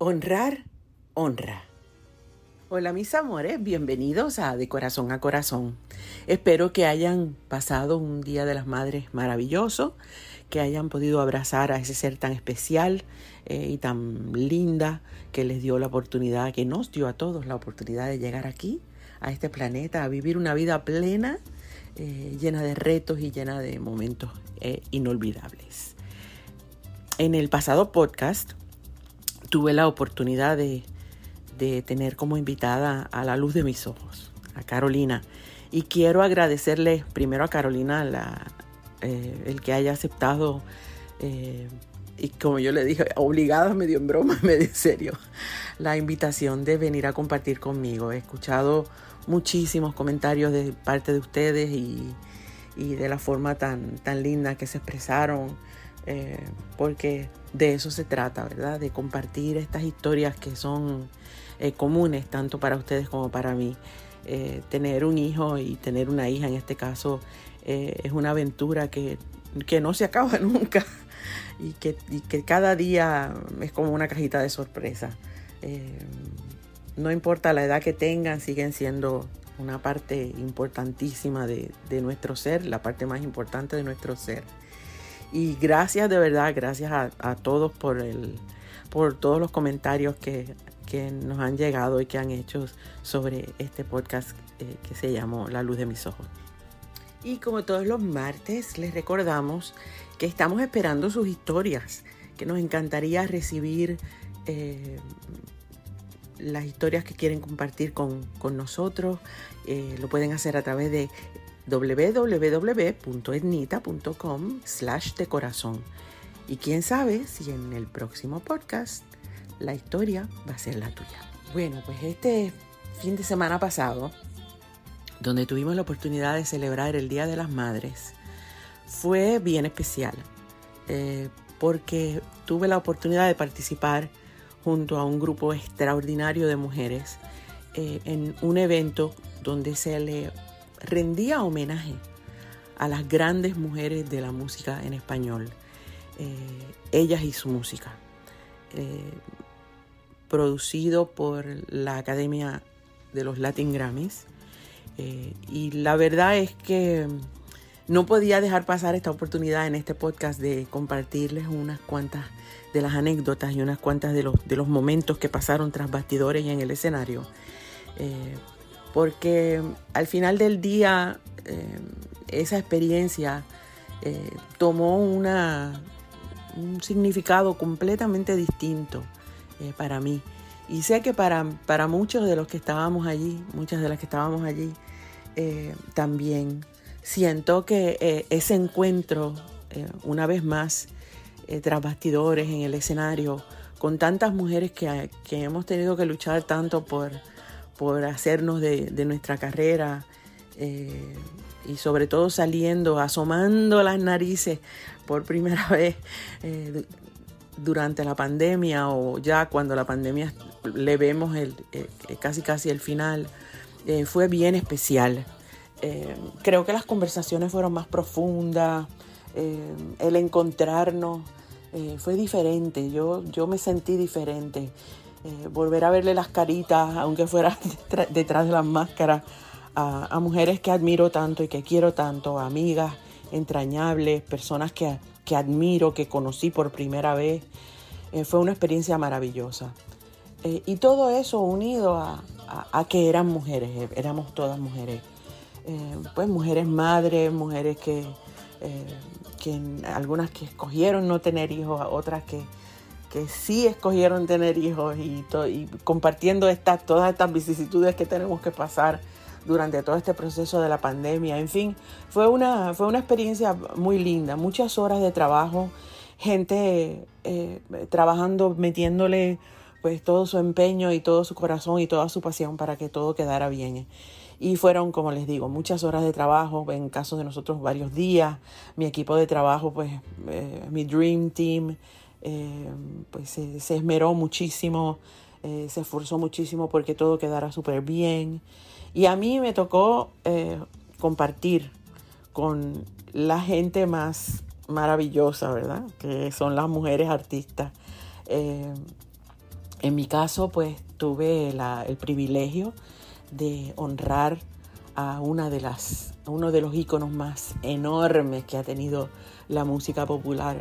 Honrar, honra. Hola mis amores, bienvenidos a De Corazón a Corazón. Espero que hayan pasado un Día de las Madres maravilloso, que hayan podido abrazar a ese ser tan especial eh, y tan linda que les dio la oportunidad, que nos dio a todos la oportunidad de llegar aquí, a este planeta, a vivir una vida plena, eh, llena de retos y llena de momentos eh, inolvidables. En el pasado podcast tuve la oportunidad de, tener como invitada a la luz de mis ojos, a Carolina. Y quiero agradecerle primero a Carolina la, eh, el que haya aceptado, eh, y como yo le dije, obligada, medio en broma, medio en serio, la invitación de venir a compartir conmigo. He escuchado muchísimos comentarios de parte de ustedes y, de la forma tan, tan linda que se expresaron eh, porque de eso se trata, ¿verdad? De compartir estas historias que son comunes tanto para ustedes como para mí. Eh, tener un hijo y tener una hija en este caso es una aventura que, no se acaba nunca y que, que, cada día es como una cajita de sorpresa. no importa la edad que tengan, siguen siendo una parte importantísima de, de nuestro ser, la parte más importante de nuestro ser. Y gracias de verdad, gracias a, todos por, el, por todos los comentarios que, nos han llegado y que han hecho sobre este podcast eh, que se llamó La luz de mis ojos. Y como todos los martes, les recordamos que estamos esperando sus historias, que nos encantaría recibir eh, las historias que quieren compartir con, nosotros. Eh, lo pueden hacer a través de www.etnita.com slash de corazón. Y quién sabe si en el próximo podcast la historia va a ser la tuya. Bueno, pues este fin de semana pasado, donde tuvimos la oportunidad de celebrar el Día de las Madres, fue bien especial, eh, porque tuve la oportunidad de participar junto a un grupo extraordinario de mujeres eh, en un evento donde se le rendía homenaje a las grandes mujeres de la música en español, eh, ellas y su música, producido por la Academia de los Latin Grammys. Eh, y la verdad es que no podía dejar pasar esta oportunidad en este podcast de compartirles unas cuantas de las anécdotas y unas cuantas de los, de los momentos que pasaron tras bastidores y en el escenario porque al final del día eh, esa experiencia eh, tomó una, un significado completamente distinto eh, para mí. Y sé que para, para, muchos de los que estábamos allí, muchas de las que estábamos allí, también siento que ese encuentro, una vez más, tras bastidores en el escenario, con tantas mujeres que, que hemos tenido que luchar tanto por por hacernos de, nuestra carrera eh, y sobre todo saliendo, asomando las narices por primera vez eh, durante la pandemia o ya cuando la pandemia le vemos el, eh, casi casi el final, fue bien especial. creo que las conversaciones fueron más profundas, el encontrarnos fue diferente, yo, yo me sentí diferente. Eh, volver a verle las caritas, aunque fuera detrás de las máscaras, a, mujeres que admiro tanto y que quiero tanto, amigas entrañables, personas que, admiro, que conocí por primera vez. Eh, fue una experiencia maravillosa. Eh, y todo eso unido a, que eran mujeres, éramos todas mujeres. pues mujeres madres, mujeres que, que algunas que escogieron no tener hijos, otras que que sí escogieron tener hijos y, compartiendo estas, todas estas vicisitudes que tenemos que pasar durante todo este proceso de la pandemia. En fin, fue una, fue una experiencia muy linda, muchas horas de trabajo, gente eh, trabajando, metiéndole pues todo su empeño y todo su corazón y toda su pasión para que todo quedara bien. Y fueron, como les digo, muchas horas de trabajo, en caso de nosotros varios días, mi equipo de trabajo, pues eh, mi Dream Team, pues se, esmeró muchísimo, se esforzó muchísimo porque todo quedara súper bien. Y a mí me tocó compartir con la gente más maravillosa, ¿verdad? Que son las mujeres artistas. Eh, en mi caso, pues tuve el privilegio de honrar a una de las, uno de los íconos más enormes que ha tenido la música popular,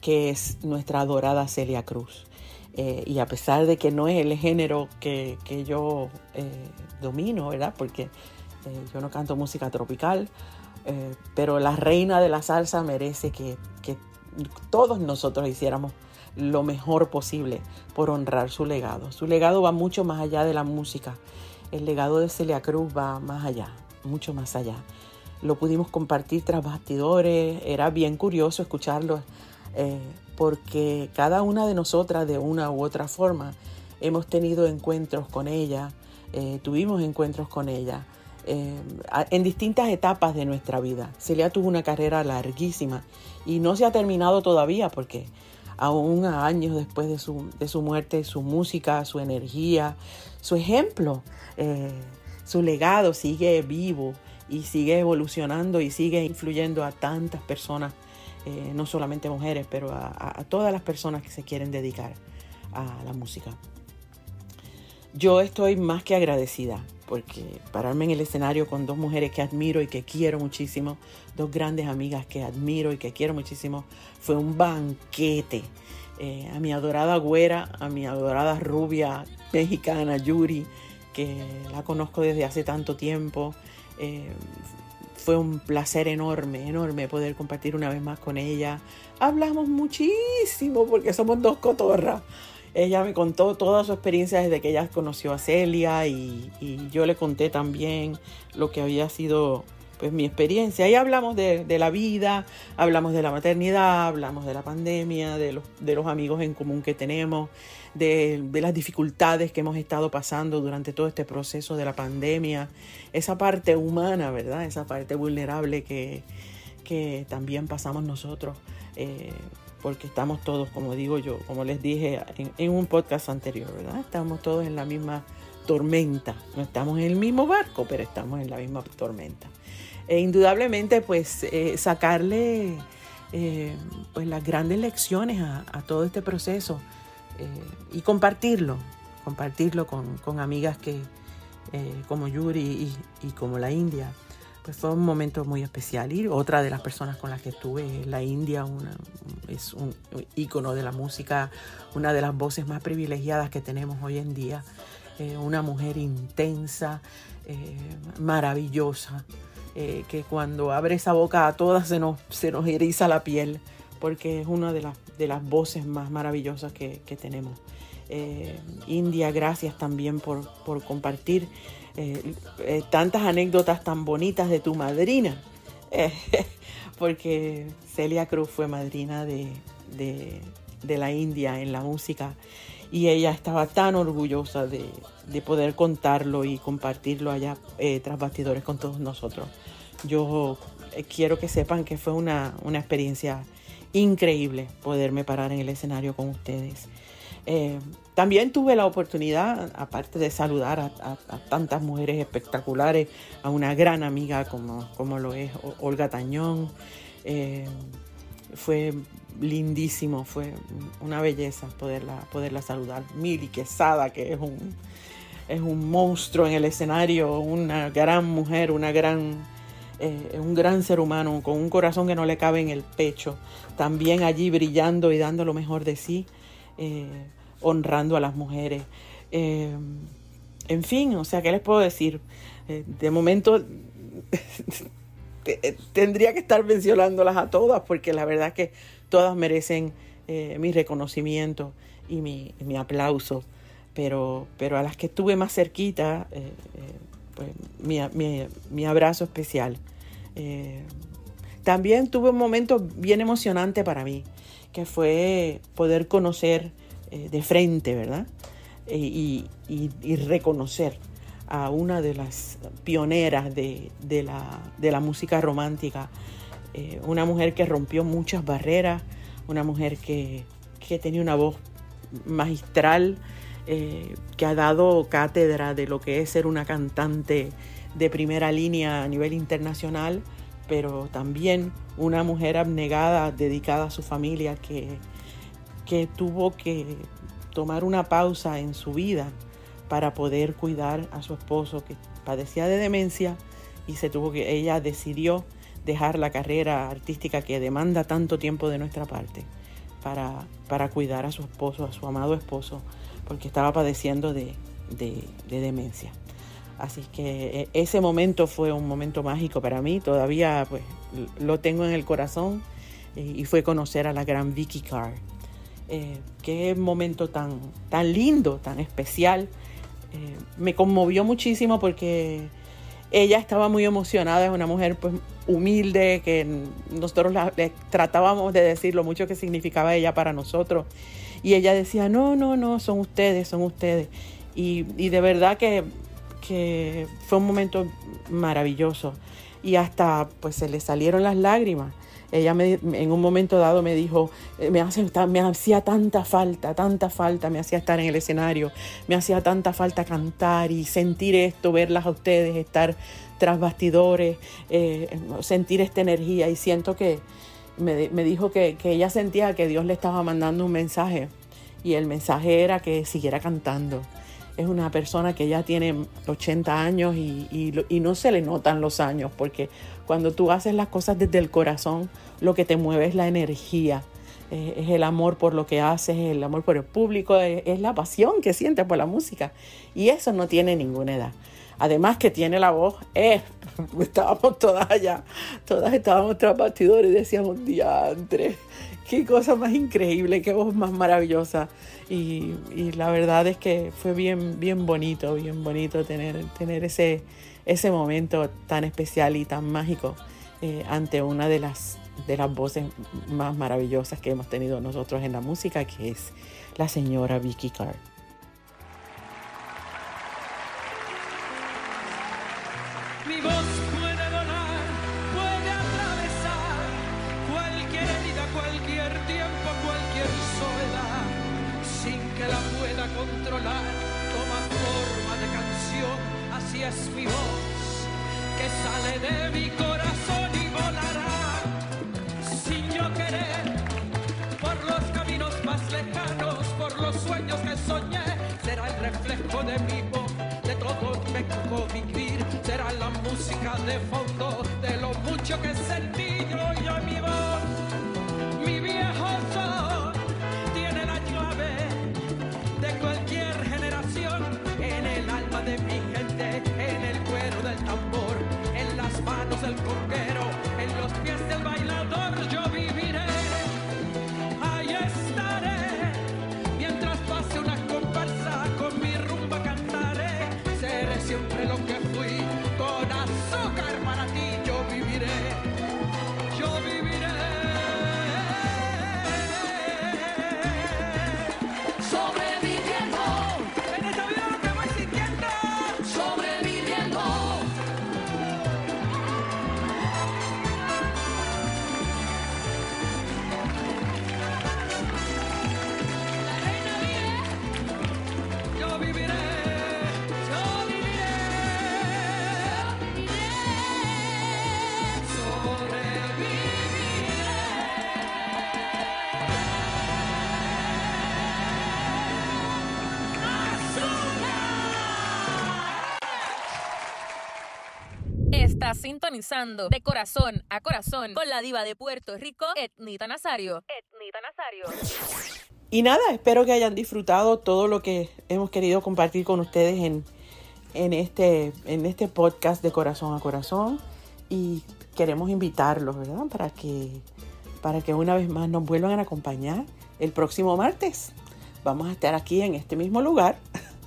que es nuestra adorada Celia Cruz. Eh, y a pesar de que no es el género que, yo eh, domino, ¿verdad? Porque yo no canto música tropical, eh, pero la reina de la salsa merece que, todos nosotros hiciéramos lo mejor posible por honrar su legado. Su legado va mucho más allá de la música. El legado de Celia Cruz va más allá, mucho más allá. Lo pudimos compartir tras bastidores, era bien curioso escucharlo, eh, porque cada una de nosotras, de una u otra forma, hemos tenido encuentros con ella, eh, tuvimos encuentros con ella. Eh, en distintas etapas de nuestra vida. Celia tuvo una carrera larguísima y no se ha terminado todavía porque aún a años después de su, de su muerte, su música, su energía, su ejemplo, su legado sigue vivo y sigue evolucionando y sigue influyendo a tantas personas, eh, no solamente mujeres, pero a todas las personas que se quieren dedicar a la música. Yo estoy más que agradecida porque pararme en el escenario con dos mujeres que admiro y que quiero muchísimo, dos grandes amigas que admiro y que quiero muchísimo, fue un banquete. Eh, a mi adorada güera, a mi adorada rubia mexicana Yuri, que la conozco desde hace tanto tiempo. Eh, fue un placer enorme, enorme poder compartir una vez más con ella. Hablamos muchísimo porque somos dos cotorras. Ella me contó toda su experiencia desde que ella conoció a Celia y, yo le conté también lo que había sido pues mi experiencia. Y hablamos de, la vida, hablamos de la maternidad, hablamos de la pandemia, de los, de los amigos en común que tenemos, de, las dificultades que hemos estado pasando durante todo este proceso de la pandemia, esa parte humana, ¿verdad? Esa parte vulnerable que, que también pasamos nosotros. Eh, porque estamos todos, como digo yo, como les dije en, un podcast anterior, ¿verdad? Estamos todos en la misma tormenta. No estamos en el mismo barco, pero estamos en la misma tormenta. E indudablemente, pues, eh, sacarle eh, pues las grandes lecciones a, todo este proceso eh, y compartirlo, compartirlo con, amigas que, como Yuri y como la India, pues fue un momento muy especial. Y otra de las personas con las que estuve la India, una, es un ícono de la música, una de las voces más privilegiadas que tenemos hoy en día. Eh, una mujer intensa, eh, maravillosa, eh, que cuando abre esa boca a todas se nos, se nos eriza la piel, porque es una de las, de las voces más maravillosas que, que tenemos. India, gracias también por, por compartir eh, eh, tantas anécdotas tan bonitas de tu madrina, eh, porque Celia Cruz fue madrina de, la India en la música y ella estaba tan orgullosa de, poder contarlo y compartirlo allá tras bastidores con todos nosotros. Yo quiero que sepan que fue una, una experiencia increíble poderme parar en el escenario con ustedes. Eh, también tuve la oportunidad, aparte de saludar a, tantas mujeres espectaculares, a una gran amiga como, como lo es Olga Tañón. Eh, fue lindísimo, fue una belleza poderla, poderla saludar. Mili Quesada, que es un, es un monstruo en el escenario, una gran mujer, una gran, eh, un gran ser humano con un corazón que no le cabe en el pecho, también allí brillando y dando lo mejor de sí honrando a las mujeres. Eh, en fin, o sea, ¿qué les puedo decir? Eh, de momento tendría que estar mencionándolas a todas porque la verdad es que todas merecen eh, mi reconocimiento y mi, aplauso. Pero, pero a las que estuve más cerquita, pues mi, abrazo especial. también tuve un momento bien emocionante para mí, que fue poder conocer eh, de frente, ¿verdad? Eh, y, reconocer a una de las pioneras de, la, música romántica, eh, una mujer que rompió muchas barreras, una mujer que tenía una voz magistral, eh, que ha dado cátedra de lo que es ser una cantante de primera línea a nivel internacional, pero también una mujer abnegada, dedicada a su familia, que, que tuvo que tomar una pausa en su vida para poder cuidar a su esposo que padecía de demencia y se tuvo que ella decidió dejar la carrera artística que demanda tanto tiempo de nuestra parte para, para cuidar a su esposo, a su amado esposo, porque estaba padeciendo de, demencia. Así que e, ese momento fue un momento mágico para mí, todavía pues lo tengo en el corazón y fue conocer a la gran Vicky Carr. Eh, qué momento tan, tan lindo, tan especial. Eh, me conmovió muchísimo porque ella estaba muy emocionada, es una mujer pues humilde, que nosotros tratábamos de decir lo mucho que significaba ella para nosotros. Y ella decía, no, no, no, son ustedes, son ustedes. Y, de verdad que, que, fue un momento maravilloso. Y hasta pues se le salieron las lágrimas. Ella me, en un momento dado me dijo, eh, me, me hacía tanta falta, tanta falta, me hacía estar en el escenario, me hacía tanta falta cantar y sentir esto, verlas a ustedes, estar tras bastidores, eh, sentir esta energía y siento que me, dijo que, ella sentía que Dios le estaba mandando un mensaje y el mensaje era que siguiera cantando. Es una persona que ya tiene 80 años y, no se le notan los años porque cuando tú haces las cosas desde el corazón, lo que te mueve es la energía, eh, es el amor por lo que haces, el amor por el público, es la pasión que sientes por la música y eso no tiene ninguna edad. Además que tiene la voz, eh, estábamos todas allá, todas estábamos tras bastidores y decíamos, diantre, qué cosa más increíble, qué voz más maravillosa. Y, la verdad es que fue bien, bien bonito, bien bonito tener, tener ese, ese momento tan especial y tan mágico eh, ante una de las, de las voces más maravillosas que hemos tenido nosotros en la música, que es la señora Vicky Carr. Es mi voz, que sale de mi corazón y volará, sin yo querer, por los caminos más lejanos, por los sueños que soñé, será el reflejo de mi voz, de todo me tocó vivir. Será la música de fondo de lo mucho que sentí sintonizando de corazón a corazón con la diva de Puerto Rico, Etnita Nazario. Etnita Nazario. Y nada, espero que hayan disfrutado todo lo que hemos querido compartir con ustedes en, en, este, en este podcast de corazón a corazón. Y queremos invitarlos, ¿verdad? Para que, para que una vez más nos vuelvan a acompañar el próximo martes. Vamos a estar aquí en este mismo lugar,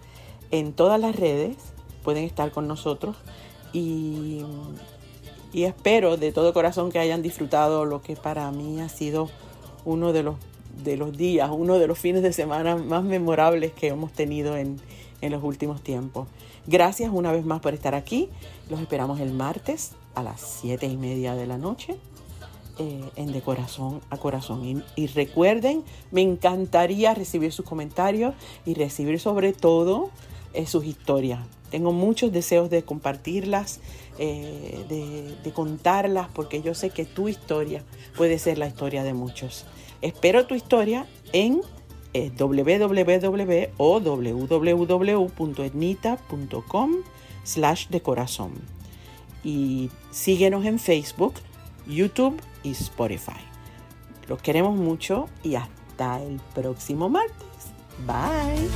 en todas las redes. Pueden estar con nosotros y, espero de todo corazón que hayan disfrutado lo que para mí ha sido uno de los, de los días, uno de los fines de semana más memorables que hemos tenido en, en los últimos tiempos. Gracias una vez más por estar aquí. Los esperamos el martes a las siete y media de la noche eh, en De Corazón a Corazón. Y, y recuerden, me encantaría recibir sus comentarios y recibir sobre todo eh, sus historias. Tengo muchos deseos de compartirlas, eh, de, de contarlas, porque yo sé que tu historia puede ser la historia de muchos. Espero tu historia en eh, www.etnita.com slash de corazón. Y síguenos en Facebook, YouTube y Spotify. Los queremos mucho y hasta el próximo martes. Bye.